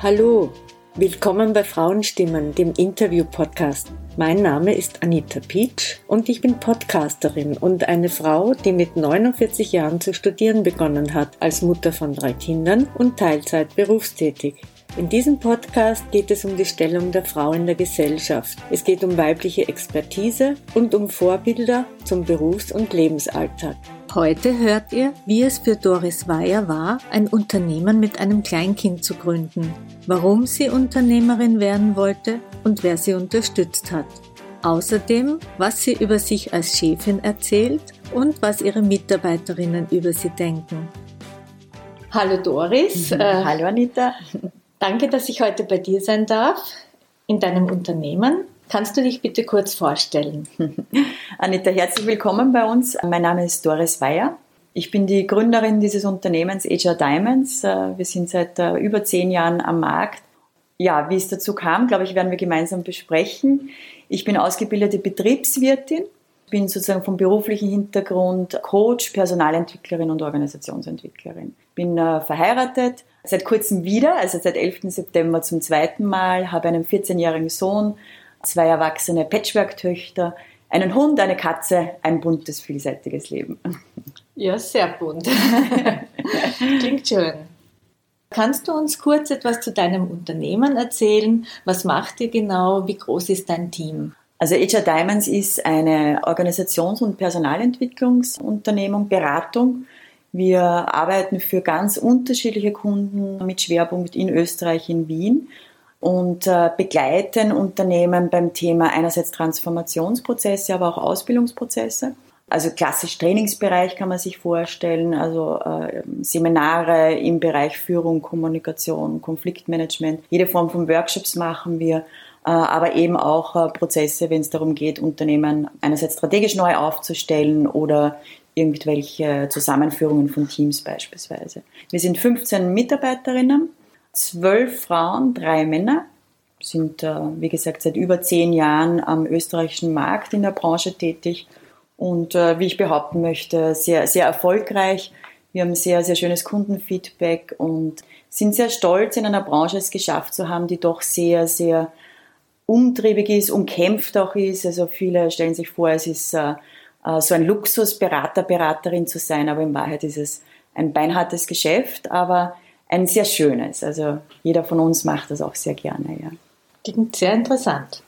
Hallo, willkommen bei Frauenstimmen, dem Interview-Podcast. Mein Name ist Anita Pietsch und ich bin Podcasterin und eine Frau, die mit 49 Jahren zu studieren begonnen hat, als Mutter von drei Kindern und Teilzeit berufstätig. In diesem Podcast geht es um die Stellung der Frau in der Gesellschaft. Es geht um weibliche Expertise und um Vorbilder zum Berufs- und Lebensalltag. Heute hört ihr, wie es für Doris Weyer war, ein Unternehmen mit einem Kleinkind zu gründen, warum sie Unternehmerin werden wollte und wer sie unterstützt hat. Außerdem, was sie über sich als Chefin erzählt und was ihre Mitarbeiterinnen über sie denken. Hallo Doris. Mhm. Äh, Hallo Anita. Danke, dass ich heute bei dir sein darf, in deinem Unternehmen. Kannst du dich bitte kurz vorstellen? Anita, herzlich willkommen bei uns. Mein Name ist Doris Weyer. Ich bin die Gründerin dieses Unternehmens HR Diamonds. Wir sind seit äh, über zehn Jahren am Markt. Ja, wie es dazu kam, glaube ich, werden wir gemeinsam besprechen. Ich bin ausgebildete Betriebswirtin, bin sozusagen vom beruflichen Hintergrund Coach, Personalentwicklerin und Organisationsentwicklerin. Bin äh, verheiratet, seit kurzem wieder, also seit 11. September zum zweiten Mal, habe einen 14-jährigen Sohn, zwei erwachsene Patchwork-Töchter, einen Hund, eine Katze, ein buntes, vielseitiges Leben. Ja, sehr bunt. Klingt schön. Kannst du uns kurz etwas zu deinem Unternehmen erzählen? Was macht ihr genau? Wie groß ist dein Team? Also HR Diamonds ist eine Organisations- und Personalentwicklungsunternehmung, Beratung wir arbeiten für ganz unterschiedliche Kunden mit Schwerpunkt in Österreich, in Wien und äh, begleiten Unternehmen beim Thema einerseits Transformationsprozesse, aber auch Ausbildungsprozesse. Also klassisch Trainingsbereich kann man sich vorstellen, also äh, Seminare im Bereich Führung, Kommunikation, Konfliktmanagement. Jede Form von Workshops machen wir, äh, aber eben auch äh, Prozesse, wenn es darum geht, Unternehmen einerseits strategisch neu aufzustellen oder irgendwelche Zusammenführungen von Teams beispielsweise. Wir sind 15 Mitarbeiterinnen, 12 Frauen, drei Männer, sind, wie gesagt, seit über zehn Jahren am österreichischen Markt in der Branche tätig und, äh, wie ich behaupten möchte, sehr, sehr erfolgreich. Wir haben sehr, sehr schönes Kundenfeedback und sind sehr stolz, in einer Branche es geschafft zu haben, die doch sehr, sehr umtriebig ist, umkämpft auch ist. Also viele stellen sich vor, es ist äh, äh, so ein Luxus, Berater, Beraterin zu sein, aber in Wahrheit ist es ein beinhartes Geschäft, aber ein sehr schönes. Also jeder von uns macht das auch sehr gerne, ja. Klingt sehr interessant.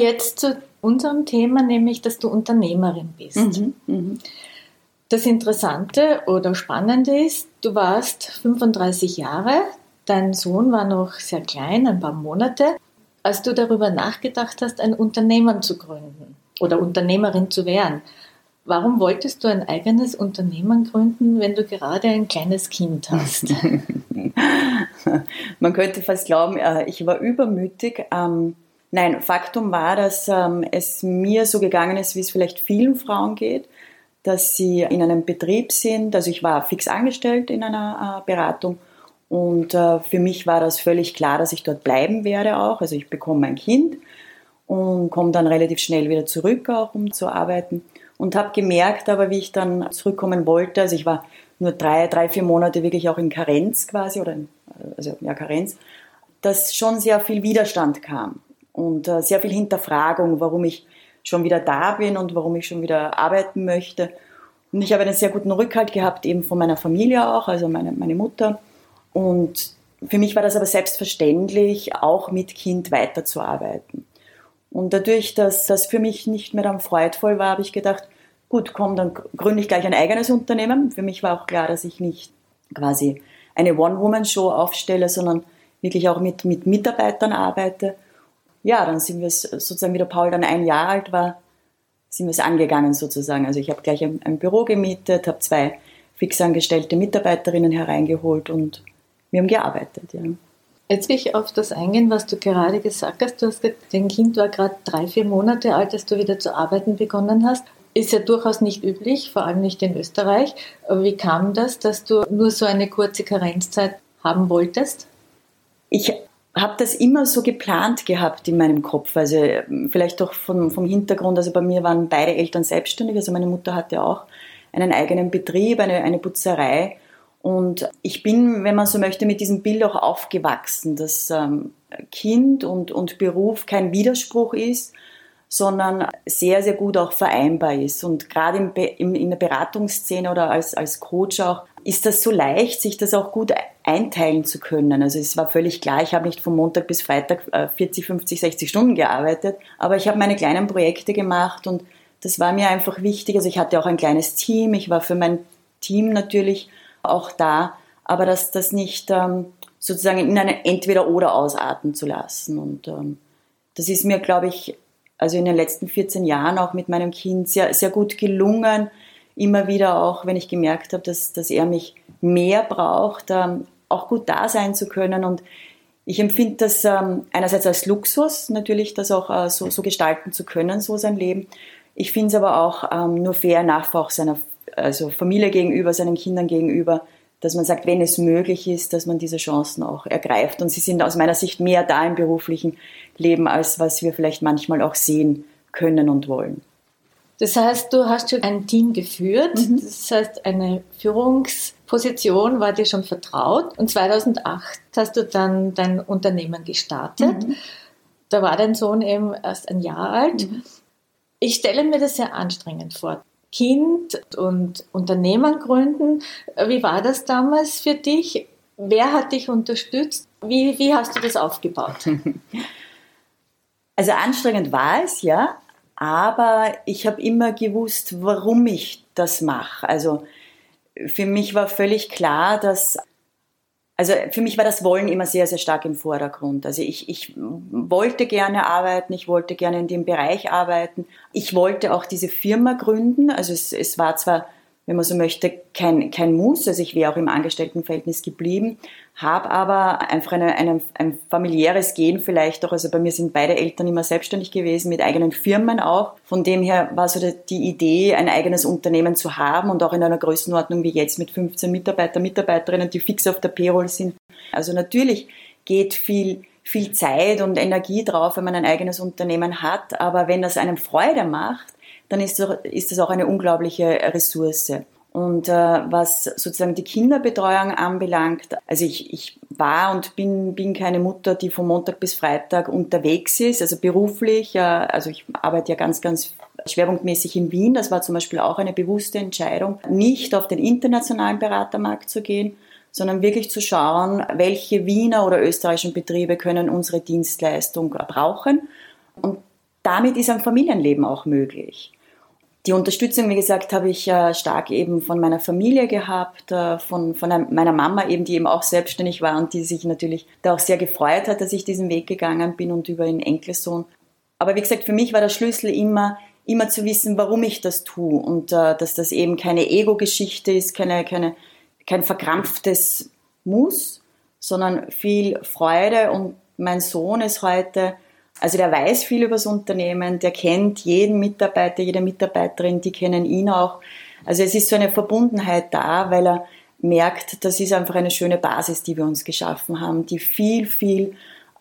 Jetzt zu unserem Thema, nämlich, dass du Unternehmerin bist. Mhm, mh. Das Interessante oder Spannende ist, du warst 35 Jahre, dein Sohn war noch sehr klein, ein paar Monate, als du darüber nachgedacht hast, ein Unternehmen zu gründen oder Unternehmerin zu werden. Warum wolltest du ein eigenes Unternehmen gründen, wenn du gerade ein kleines Kind hast? Man könnte fast glauben, äh, ich war übermütig. Ähm, nein, Faktum war, dass ähm, es mir so gegangen ist, wie es vielleicht vielen Frauen geht, dass sie in einem Betrieb sind. Also ich war fix angestellt in einer äh, Beratung und äh, für mich war das völlig klar, dass ich dort bleiben werde auch. Also ich bekomme ein Kind und komme dann relativ schnell wieder zurück auch, um zu arbeiten und habe gemerkt, aber wie ich dann zurückkommen wollte, also ich war nur drei, drei, vier Monate wirklich auch in Karenz quasi oder in, also ja Karenz, dass schon sehr viel Widerstand kam und äh, sehr viel Hinterfragung, warum ich schon wieder da bin und warum ich schon wieder arbeiten möchte. Und ich habe einen sehr guten Rückhalt gehabt, eben von meiner Familie auch, also meine, meine Mutter. Und für mich war das aber selbstverständlich, auch mit Kind weiterzuarbeiten. Und dadurch, dass das für mich nicht mehr dann freudvoll war, habe ich gedacht, gut, komm, dann gründe ich gleich ein eigenes Unternehmen. Für mich war auch klar, dass ich nicht quasi eine One-Woman-Show aufstelle, sondern wirklich auch mit, mit Mitarbeitern arbeite. Ja, dann sind wir es sozusagen, wie der Paul dann ein Jahr alt war, sind wir es angegangen sozusagen. Also ich habe gleich ein, ein Büro gemietet, habe zwei fixangestellte Mitarbeiterinnen hereingeholt und wir haben gearbeitet. Ja. Jetzt will ich auf das eingehen, was du gerade gesagt hast. Du hast gesagt, dein Kind war gerade drei, vier Monate alt, als du wieder zu arbeiten begonnen hast. Ist ja durchaus nicht üblich, vor allem nicht in Österreich. Aber wie kam das, dass du nur so eine kurze Karenzzeit haben wolltest? Ich habe das immer so geplant gehabt in meinem Kopf. Also ähm, vielleicht doch vom, vom Hintergrund, also bei mir waren beide Eltern selbstständig. Also meine Mutter hatte auch einen eigenen Betrieb, eine, eine Putzerei. Und ich bin, wenn man so möchte, mit diesem Bild auch aufgewachsen, dass ähm, Kind und, und Beruf kein Widerspruch ist, sondern sehr, sehr gut auch vereinbar ist. Und gerade im, im, in der Beratungsszene oder als, als Coach auch, ist das so leicht, sich das auch gut einteilen zu können. Also es war völlig klar, ich habe nicht von Montag bis Freitag 40, 50, 60 Stunden gearbeitet, aber ich habe meine kleinen Projekte gemacht und das war mir einfach wichtig. Also ich hatte auch ein kleines Team, ich war für mein Team natürlich auch da, aber dass das nicht ähm, sozusagen in eine Entweder-Oder ausarten zu lassen. Und ähm, das ist mir, glaube ich, also in den letzten 14 Jahren auch mit meinem Kind sehr, sehr gut gelungen. Immer wieder auch, wenn ich gemerkt habe, dass, dass er mich mehr braucht, ähm, auch gut da sein zu können. Und ich empfinde das ähm, einerseits als Luxus, natürlich das auch äh, so, so gestalten zu können, so sein Leben. Ich finde es aber auch ähm, nur fair, nachher auch seiner also Familie gegenüber, seinen Kindern gegenüber, dass man sagt, wenn es möglich ist, dass man diese Chancen auch ergreift. Und sie sind aus meiner Sicht mehr da im beruflichen Leben, als was wir vielleicht manchmal auch sehen können und wollen. Das heißt, du hast schon ein Team geführt. Mhm. Das heißt, eine Führungsposition war dir schon vertraut. Und 2008 hast du dann dein Unternehmen gestartet. Mhm. Da war dein Sohn eben erst ein Jahr alt. Mhm. Ich stelle mir das sehr anstrengend vor. Kind und Unternehmen gründen. Wie war das damals für dich? Wer hat dich unterstützt? Wie, wie hast du das aufgebaut? Also anstrengend war es, ja, aber ich habe immer gewusst, warum ich das mache. Also für mich war völlig klar, dass also für mich war das Wollen immer sehr, sehr stark im Vordergrund. Also ich, ich wollte gerne arbeiten, ich wollte gerne in dem Bereich arbeiten. Ich wollte auch diese Firma gründen. Also es, es war zwar wenn man so möchte, kein, kein Muss. Also ich wäre auch im Angestelltenverhältnis geblieben, habe aber einfach eine, eine, ein familiäres Gehen vielleicht auch. Also bei mir sind beide Eltern immer selbstständig gewesen, mit eigenen Firmen auch. Von dem her war so die Idee, ein eigenes Unternehmen zu haben und auch in einer Größenordnung wie jetzt mit 15 Mitarbeiter, Mitarbeiterinnen, die fix auf der Payroll sind. Also natürlich geht viel viel Zeit und Energie drauf, wenn man ein eigenes Unternehmen hat. Aber wenn das einem Freude macht, dann ist das auch eine unglaubliche Ressource. Und äh, was sozusagen die Kinderbetreuung anbelangt, also ich, ich war und bin, bin keine Mutter, die von Montag bis Freitag unterwegs ist, also beruflich. Äh, also ich arbeite ja ganz, ganz schwerpunktmäßig in Wien. Das war zum Beispiel auch eine bewusste Entscheidung, nicht auf den internationalen Beratermarkt zu gehen, sondern wirklich zu schauen, welche Wiener oder österreichischen Betriebe können unsere Dienstleistung brauchen. Und damit ist ein Familienleben auch möglich. Die Unterstützung, wie gesagt, habe ich äh, stark eben von meiner Familie gehabt, äh, von, von meiner Mama eben, die eben auch selbstständig war und die sich natürlich da auch sehr gefreut hat, dass ich diesen Weg gegangen bin und über einen Enkelsohn. Aber wie gesagt, für mich war der Schlüssel immer, immer zu wissen, warum ich das tue und äh, dass das eben keine Ego-Geschichte ist, keine, keine, kein verkrampftes Muss, sondern viel Freude und mein Sohn ist heute also der weiß viel über das Unternehmen, der kennt jeden Mitarbeiter, jede Mitarbeiterin, die kennen ihn auch. Also es ist so eine Verbundenheit da, weil er merkt, das ist einfach eine schöne Basis, die wir uns geschaffen haben, die viel, viel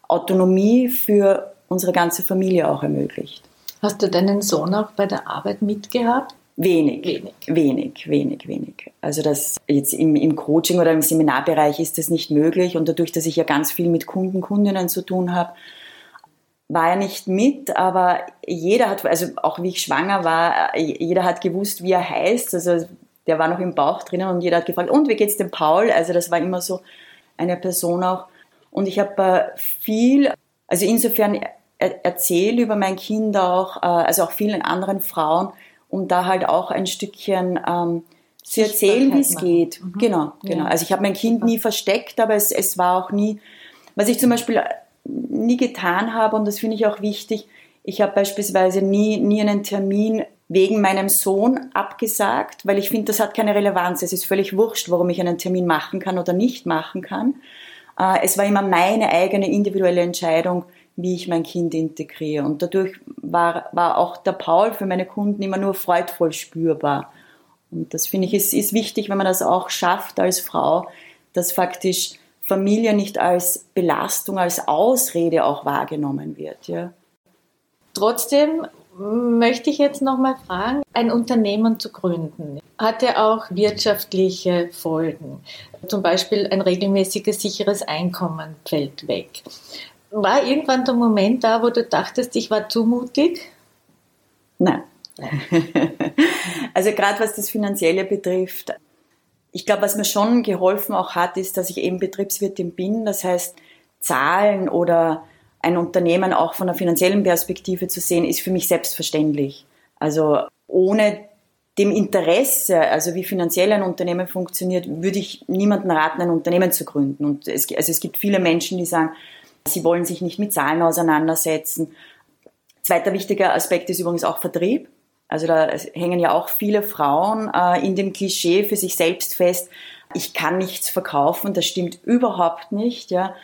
Autonomie für unsere ganze Familie auch ermöglicht. Hast du deinen Sohn auch bei der Arbeit mitgehabt? Wenig, wenig, wenig, wenig, wenig. Also das jetzt im, im Coaching oder im Seminarbereich ist das nicht möglich und dadurch, dass ich ja ganz viel mit Kunden, Kundinnen zu tun habe, war er nicht mit, aber jeder hat, also auch wie ich schwanger war, jeder hat gewusst, wie er heißt. Also der war noch im Bauch drinnen und jeder hat gefragt, und wie geht's dem Paul? Also das war immer so eine Person auch. Und ich habe äh, viel, also insofern erzähle über mein Kind auch, äh, also auch vielen anderen Frauen, um da halt auch ein Stückchen ähm, zu erzählen, wie es geht. Mhm. Genau, genau. Ja. Also ich habe mein Kind nie versteckt, aber es, es war auch nie, was ich zum Beispiel nie getan habe und das finde ich auch wichtig. Ich habe beispielsweise nie, nie einen Termin wegen meinem Sohn abgesagt, weil ich finde, das hat keine Relevanz. Es ist völlig wurscht, warum ich einen Termin machen kann oder nicht machen kann. Äh, es war immer meine eigene individuelle Entscheidung, wie ich mein Kind integriere. Und dadurch war, war auch der Paul für meine Kunden immer nur freudvoll spürbar. Und das finde ich ist, ist wichtig, wenn man das auch schafft als Frau, dass faktisch Familie nicht als Belastung, als Ausrede auch wahrgenommen wird. Ja. Trotzdem möchte ich jetzt nochmal fragen, ein Unternehmen zu gründen, hat ja auch wirtschaftliche Folgen. Zum Beispiel ein regelmäßiges, sicheres Einkommen fällt weg. War irgendwann der Moment da, wo du dachtest, ich war zu mutig? Nein. also gerade was das Finanzielle betrifft, ich glaube, was mir schon geholfen auch hat, ist, dass ich eben Betriebswirtin bin. Das heißt, Zahlen oder ein Unternehmen auch von der finanziellen Perspektive zu sehen, ist für mich selbstverständlich. Also ohne dem Interesse, also wie finanziell ein Unternehmen funktioniert, würde ich niemanden raten, ein Unternehmen zu gründen. Und es, also es gibt viele Menschen, die sagen, sie wollen sich nicht mit Zahlen auseinandersetzen. Zweiter wichtiger Aspekt ist übrigens auch Vertrieb. Also da hängen ja auch viele Frauen äh, in dem Klischee für sich selbst fest, ich kann nichts verkaufen, das stimmt überhaupt nicht. Ja.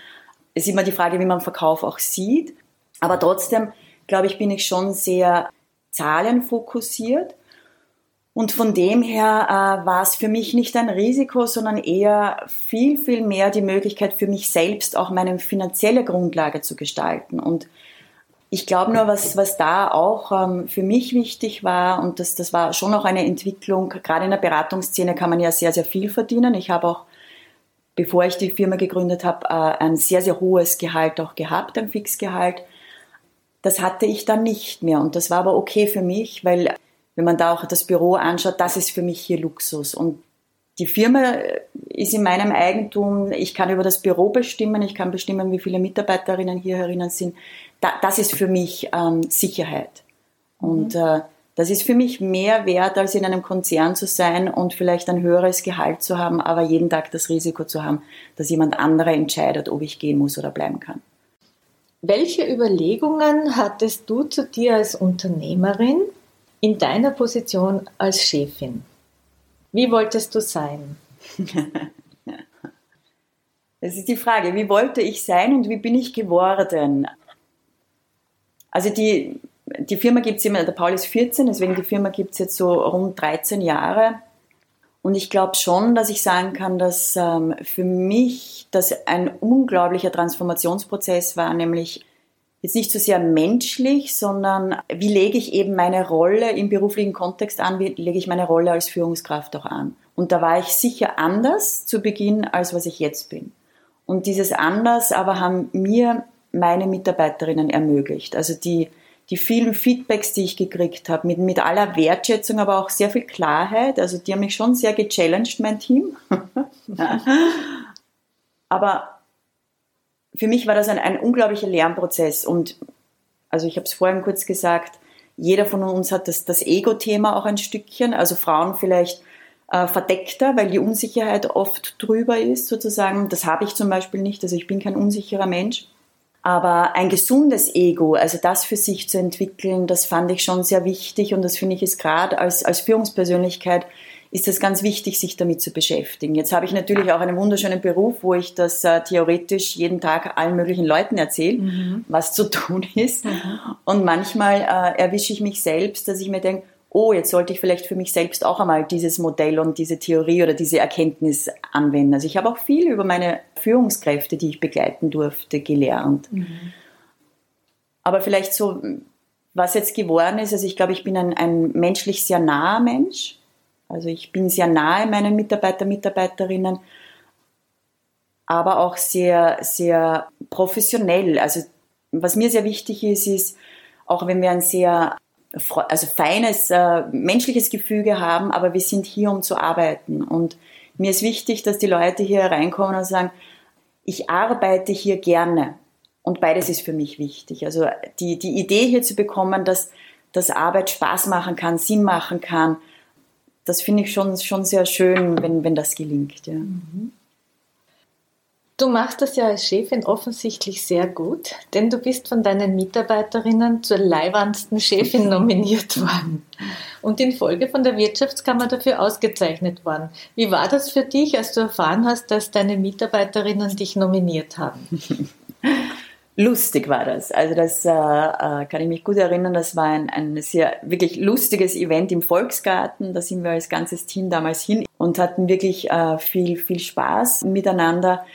Es ist immer die Frage, wie man Verkauf auch sieht. Aber trotzdem, glaube ich, bin ich schon sehr zahlenfokussiert. Und von dem her äh, war es für mich nicht ein Risiko, sondern eher viel, viel mehr die Möglichkeit für mich selbst auch meine finanzielle Grundlage zu gestalten. Und ich glaube nur, was, was da auch ähm, für mich wichtig war, und das, das war schon auch eine Entwicklung, gerade in der Beratungsszene kann man ja sehr, sehr viel verdienen. Ich habe auch bevor ich die Firma gegründet habe, äh, ein sehr, sehr hohes Gehalt auch gehabt, ein Fixgehalt. Das hatte ich dann nicht mehr und das war aber okay für mich, weil wenn man da auch das Büro anschaut, das ist für mich hier Luxus und die Firma ist in meinem Eigentum. Ich kann über das Büro bestimmen. Ich kann bestimmen, wie viele Mitarbeiterinnen hier herinnen sind. Das ist für mich ähm, Sicherheit. Und mhm. äh, das ist für mich mehr wert, als in einem Konzern zu sein und vielleicht ein höheres Gehalt zu haben, aber jeden Tag das Risiko zu haben, dass jemand anderer entscheidet, ob ich gehen muss oder bleiben kann. Welche Überlegungen hattest du zu dir als Unternehmerin in deiner Position als Chefin? Wie wolltest du sein? Das ist die Frage, wie wollte ich sein und wie bin ich geworden? Also die, die Firma gibt es immer, der Paul ist 14, deswegen die Firma gibt es jetzt so rund 13 Jahre. Und ich glaube schon, dass ich sagen kann, dass ähm, für mich das ein unglaublicher Transformationsprozess war, nämlich jetzt nicht so sehr menschlich, sondern wie lege ich eben meine Rolle im beruflichen Kontext an, wie lege ich meine Rolle als Führungskraft auch an. Und da war ich sicher anders zu Beginn, als was ich jetzt bin. Und dieses anders aber haben mir meine Mitarbeiterinnen ermöglicht. Also die, die vielen Feedbacks, die ich gekriegt habe, mit, mit aller Wertschätzung, aber auch sehr viel Klarheit. Also die haben mich schon sehr gechallenged, mein Team. aber für mich war das ein, ein unglaublicher Lernprozess. Und also ich habe es vorhin kurz gesagt, jeder von uns hat das, das Ego-Thema auch ein Stückchen. Also Frauen vielleicht äh, verdeckter, weil die Unsicherheit oft drüber ist sozusagen. Das habe ich zum Beispiel nicht. Also ich bin kein unsicherer Mensch. Aber ein gesundes Ego, also das für sich zu entwickeln, das fand ich schon sehr wichtig und das finde ich ist gerade als, als Führungspersönlichkeit ist es ganz wichtig, sich damit zu beschäftigen. Jetzt habe ich natürlich auch einen wunderschönen Beruf, wo ich das äh, theoretisch jeden Tag allen möglichen Leuten erzähle, mhm. was zu tun ist. Mhm. Und manchmal äh, erwische ich mich selbst, dass ich mir denke, oh, jetzt sollte ich vielleicht für mich selbst auch einmal dieses Modell und diese Theorie oder diese Erkenntnis anwenden. Also ich habe auch viel über meine Führungskräfte, die ich begleiten durfte, gelernt. Mhm. Aber vielleicht so, was jetzt geworden ist, also ich glaube, ich bin ein, ein menschlich sehr naher Mensch. Also ich bin sehr nahe meinen Mitarbeiter, Mitarbeiterinnen, aber auch sehr, sehr professionell. Also was mir sehr wichtig ist, ist, auch wenn wir ein sehr also feines äh, menschliches Gefüge haben, aber wir sind hier, um zu arbeiten. Und mir ist wichtig, dass die Leute hier reinkommen und sagen, ich arbeite hier gerne. Und beides ist für mich wichtig. Also die, die Idee hier zu bekommen, dass, dass Arbeit Spaß machen kann, Sinn machen kann, das finde ich schon, schon sehr schön, wenn, wenn das gelingt. Ja. Mhm. Du machst das ja als Chefin offensichtlich sehr gut, denn du bist von deinen Mitarbeiterinnen zur leibendsten Chefin nominiert worden und in Folge von der Wirtschaftskammer dafür ausgezeichnet worden. Wie war das für dich, als du erfahren hast, dass deine Mitarbeiterinnen dich nominiert haben? Lustig war das. Also das äh, äh, kann ich mich gut erinnern. Das war ein, ein sehr wirklich lustiges Event im Volksgarten. Da sind wir als ganzes Team damals hin und hatten wirklich äh, viel viel Spaß miteinander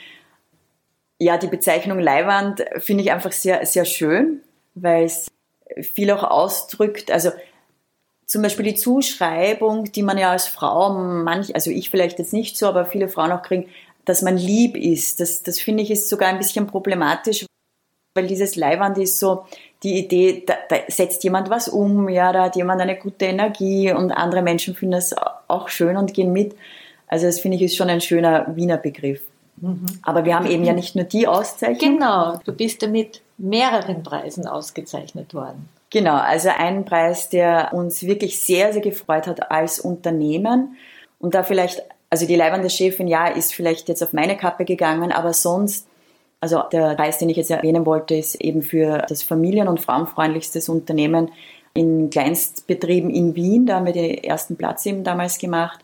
ja, die Bezeichnung Leihwand finde ich einfach sehr, sehr schön, weil es viel auch ausdrückt. Also zum Beispiel die Zuschreibung, die man ja als Frau, manch, also ich vielleicht jetzt nicht so, aber viele Frauen auch kriegen, dass man lieb ist. Das, das finde ich ist sogar ein bisschen problematisch, weil dieses Leihwand ist so die Idee, da, da setzt jemand was um, ja, da hat jemand eine gute Energie und andere Menschen finden das auch schön und gehen mit. Also das finde ich ist schon ein schöner Wiener Begriff. Mhm. Aber wir haben eben ja nicht nur die Auszeichnung. Genau, du bist ja mit mehreren Preisen ausgezeichnet worden. Genau, also ein Preis, der uns wirklich sehr, sehr gefreut hat als Unternehmen. Und da vielleicht, also die leibende Chefin, ja, ist vielleicht jetzt auf meine Kappe gegangen, aber sonst, also der Preis, den ich jetzt erwähnen wollte, ist eben für das familien- und frauenfreundlichstes Unternehmen in Kleinstbetrieben in Wien. Da haben wir den ersten Platz eben damals gemacht.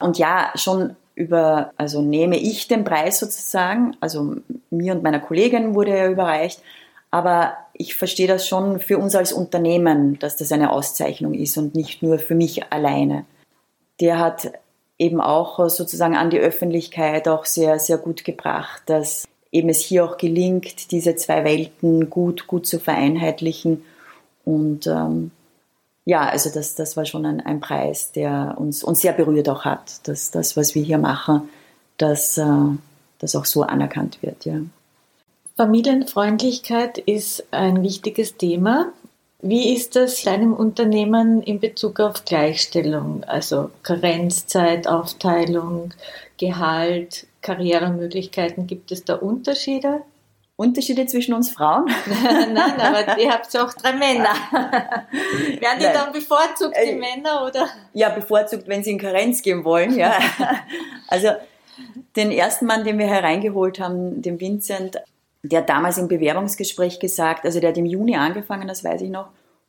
Und ja, schon über, also nehme ich den Preis sozusagen, also mir und meiner Kollegin wurde er überreicht, aber ich verstehe das schon für uns als Unternehmen, dass das eine Auszeichnung ist und nicht nur für mich alleine. Der hat eben auch sozusagen an die Öffentlichkeit auch sehr, sehr gut gebracht, dass eben es hier auch gelingt, diese zwei Welten gut, gut zu vereinheitlichen. Und ähm, ja, also das, das war schon ein, ein Preis, der uns, uns sehr berührt auch hat, dass das, was wir hier machen, dass äh, das auch so anerkannt wird. Ja. Familienfreundlichkeit ist ein wichtiges Thema. Wie ist das in einem Unternehmen in Bezug auf Gleichstellung, also Karenzzeit, Aufteilung, Gehalt, Karrieremöglichkeiten? Gibt es da Unterschiede? Unterschiede zwischen uns Frauen? Nein, aber ihr habt ja auch drei Männer. Werden die Nein. dann bevorzugt, die äh, Männer, oder? Ja, bevorzugt, wenn sie in Karenz gehen wollen, ja. Also, den ersten Mann, den wir hereingeholt haben, den Vincent, der hat damals im Bewerbungsgespräch gesagt, also der hat im Juni angefangen, das weiß ich noch,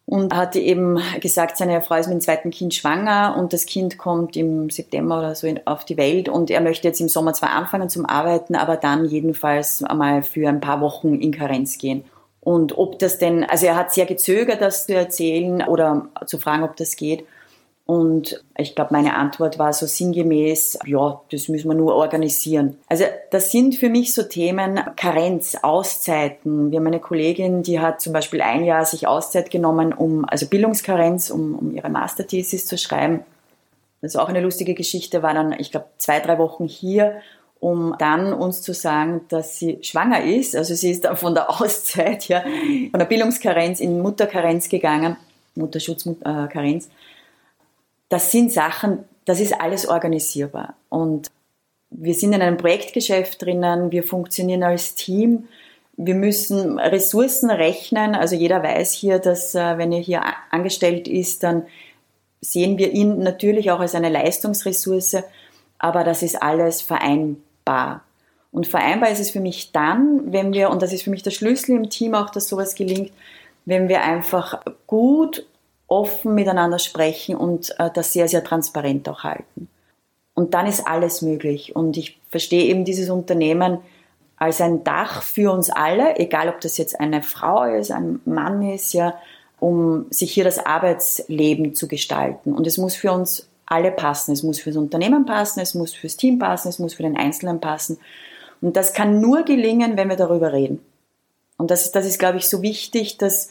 und hat eben gesagt, seine Frau ist mit dem zweiten Kind schwanger und das Kind kommt im September oder so auf die Welt und er möchte jetzt im Sommer zwar anfangen zum Arbeiten, aber dann jedenfalls einmal für ein paar Wochen in Karenz gehen. Und ob das denn, also er hat sehr gezögert, das zu erzählen oder zu fragen, ob das geht. Und ich glaube, meine Antwort war so sinngemäß, ja, das müssen wir nur organisieren. Also das sind für mich so Themen, Karenz, Auszeiten. Wir haben eine Kollegin, die hat zum Beispiel ein Jahr sich Auszeit genommen, um, also Bildungskarenz, um, um ihre Masterthesis zu schreiben. Das ist auch eine lustige Geschichte, war dann, ich glaube, zwei, drei Wochen hier, um dann uns zu sagen, dass sie schwanger ist. Also sie ist dann von der Auszeit, ja, von der Bildungskarenz in Mutterkarenz gegangen, Mutterschutzkarenz. Äh, das sind Sachen, das ist alles organisierbar. Und wir sind in einem Projektgeschäft drinnen, wir funktionieren als Team, wir müssen Ressourcen rechnen. Also jeder weiß hier, dass äh, wenn er hier angestellt ist, dann sehen wir ihn natürlich auch als eine Leistungsressource, aber das ist alles vereinbar. Und vereinbar ist es für mich dann, wenn wir, und das ist für mich der Schlüssel im Team auch, dass sowas gelingt, wenn wir einfach gut offen miteinander sprechen und äh, das sehr, sehr transparent auch halten. Und dann ist alles möglich. Und ich verstehe eben dieses Unternehmen als ein Dach für uns alle, egal ob das jetzt eine Frau ist, ein Mann ist, ja, um sich hier das Arbeitsleben zu gestalten. Und es muss für uns alle passen. Es muss fürs Unternehmen passen, es muss fürs Team passen, es muss für den Einzelnen passen. Und das kann nur gelingen, wenn wir darüber reden. Und das ist, das ist, glaube ich, so wichtig, dass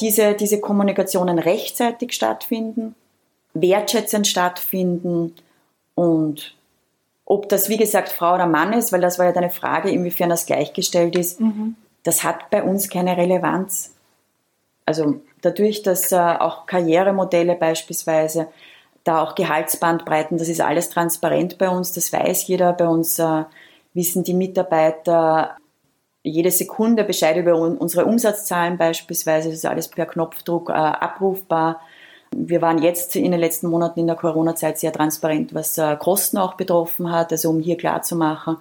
diese, diese Kommunikationen rechtzeitig stattfinden, wertschätzend stattfinden und ob das, wie gesagt, Frau oder Mann ist, weil das war ja deine Frage, inwiefern das gleichgestellt ist, mhm. das hat bei uns keine Relevanz. Also dadurch, dass äh, auch Karrieremodelle beispielsweise, da auch Gehaltsbandbreiten, das ist alles transparent bei uns, das weiß jeder. Bei uns äh, wissen die Mitarbeiter, jede Sekunde Bescheid über unsere Umsatzzahlen beispielsweise. Das ist alles per Knopfdruck äh, abrufbar. Wir waren jetzt in den letzten Monaten in der Corona-Zeit sehr transparent, was äh, Kosten auch betroffen hat, also um hier klarzumachen,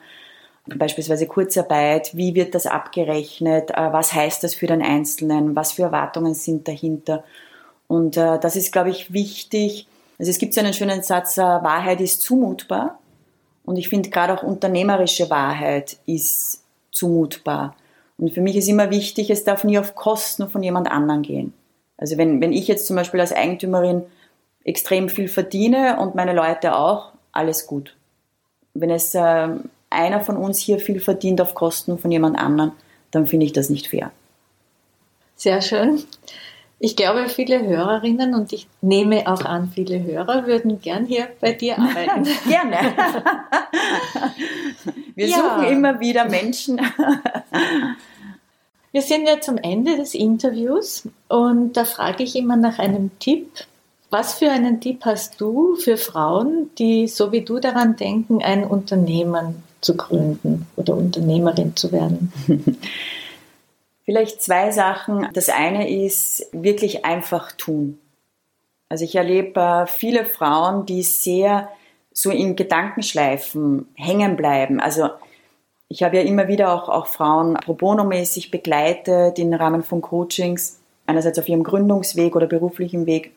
beispielsweise Kurzarbeit, wie wird das abgerechnet, äh, was heißt das für den Einzelnen, was für Erwartungen sind dahinter. Und äh, das ist, glaube ich, wichtig. Also es gibt so einen schönen Satz, äh, Wahrheit ist zumutbar. Und ich finde gerade auch unternehmerische Wahrheit ist zumutbar. Und für mich ist immer wichtig, es darf nie auf Kosten von jemand anderen gehen. Also wenn, wenn ich jetzt zum Beispiel als Eigentümerin extrem viel verdiene und meine Leute auch, alles gut. Wenn es äh, einer von uns hier viel verdient auf Kosten von jemand anderen, dann finde ich das nicht fair. Sehr schön. Ich glaube, viele Hörerinnen und ich nehme auch an, viele Hörer würden gern hier bei dir arbeiten. Gerne. Wir ja. suchen immer wieder Menschen. Wir sind ja zum Ende des Interviews und da frage ich immer nach einem Tipp. Was für einen Tipp hast du für Frauen, die so wie du daran denken, ein Unternehmen zu gründen oder Unternehmerin zu werden? Vielleicht zwei Sachen. Das eine ist wirklich einfach tun. Also ich erlebe äh, viele Frauen, die sehr so in Gedankenschleifen hängen bleiben. Also ich habe ja immer wieder auch, auch Frauen pro bono-mäßig begleitet im Rahmen von Coachings, einerseits auf ihrem Gründungsweg oder beruflichen Weg.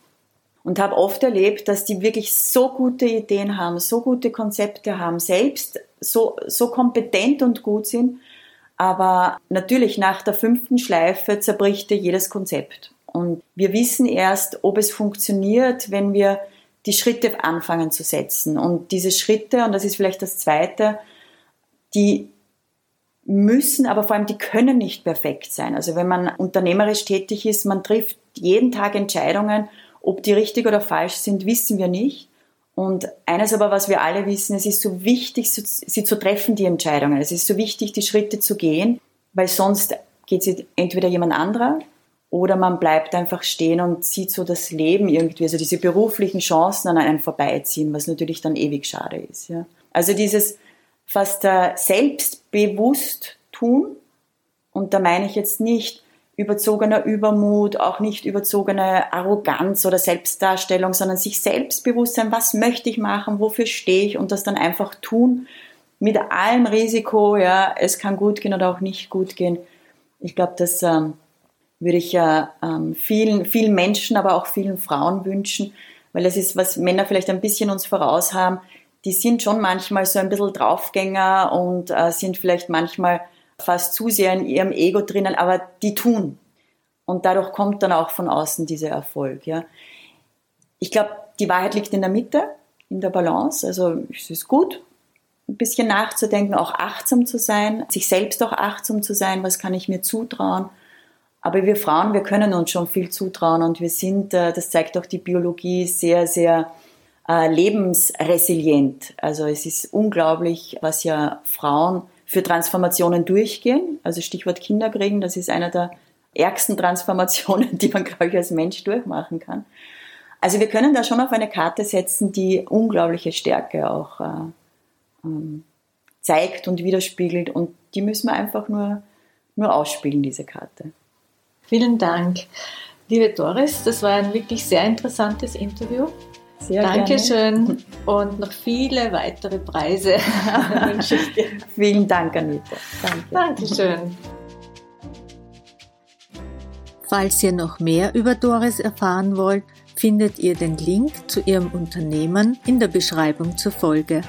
Und habe oft erlebt, dass die wirklich so gute Ideen haben, so gute Konzepte haben, selbst so, so kompetent und gut sind, aber natürlich nach der fünften Schleife zerbricht dir jedes Konzept. Und wir wissen erst, ob es funktioniert, wenn wir die Schritte anfangen zu setzen. Und diese Schritte, und das ist vielleicht das Zweite, die müssen, aber vor allem die können nicht perfekt sein. Also wenn man unternehmerisch tätig ist, man trifft jeden Tag Entscheidungen, ob die richtig oder falsch sind, wissen wir nicht. Und eines aber, was wir alle wissen, es ist so wichtig, sie zu treffen, die Entscheidungen. Es ist so wichtig, die Schritte zu gehen, weil sonst geht sie entweder jemand anderer oder man bleibt einfach stehen und sieht so das Leben irgendwie, also diese beruflichen Chancen an einen vorbeiziehen, was natürlich dann ewig schade ist. Ja. Also dieses fast selbstbewusst tun, und da meine ich jetzt nicht, überzogener Übermut, auch nicht überzogene Arroganz oder Selbstdarstellung, sondern sich selbstbewusst sein, was möchte ich machen, wofür stehe ich und das dann einfach tun mit allem Risiko, ja, es kann gut gehen oder auch nicht gut gehen. Ich glaube, das ähm, würde ich ja ähm, vielen, vielen Menschen, aber auch vielen Frauen wünschen, weil das ist, was Männer vielleicht ein bisschen uns voraus haben. Die sind schon manchmal so ein bisschen Draufgänger und äh, sind vielleicht manchmal fast zu sehr in ihrem Ego drinnen, aber die tun. Und dadurch kommt dann auch von außen dieser Erfolg. Ja. Ich glaube, die Wahrheit liegt in der Mitte, in der Balance. Also es ist gut, ein bisschen nachzudenken, auch achtsam zu sein, sich selbst auch achtsam zu sein, was kann ich mir zutrauen. Aber wir Frauen, wir können uns schon viel zutrauen und wir sind, äh, das zeigt auch die Biologie, sehr, sehr äh, lebensresilient. Also es ist unglaublich, was ja Frauen für Transformationen durchgehen. Also Stichwort Kinderkriegen, das ist einer der ärgsten Transformationen, die man, glaube ich, als Mensch durchmachen kann. Also wir können da schon auf eine Karte setzen, die unglaubliche Stärke auch äh, ähm, zeigt und widerspiegelt. Und die müssen wir einfach nur, nur ausspielen, diese Karte. Vielen Dank. Liebe Doris, das war ein wirklich sehr interessantes Interview. Sehr Dankeschön gerne. und noch viele weitere Preise wünsche ich dir. Vielen Dank, Anita. Danke. Dankeschön. Falls ihr noch mehr über Doris erfahren wollt, findet ihr den Link zu ihrem Unternehmen in der Beschreibung zur Folge.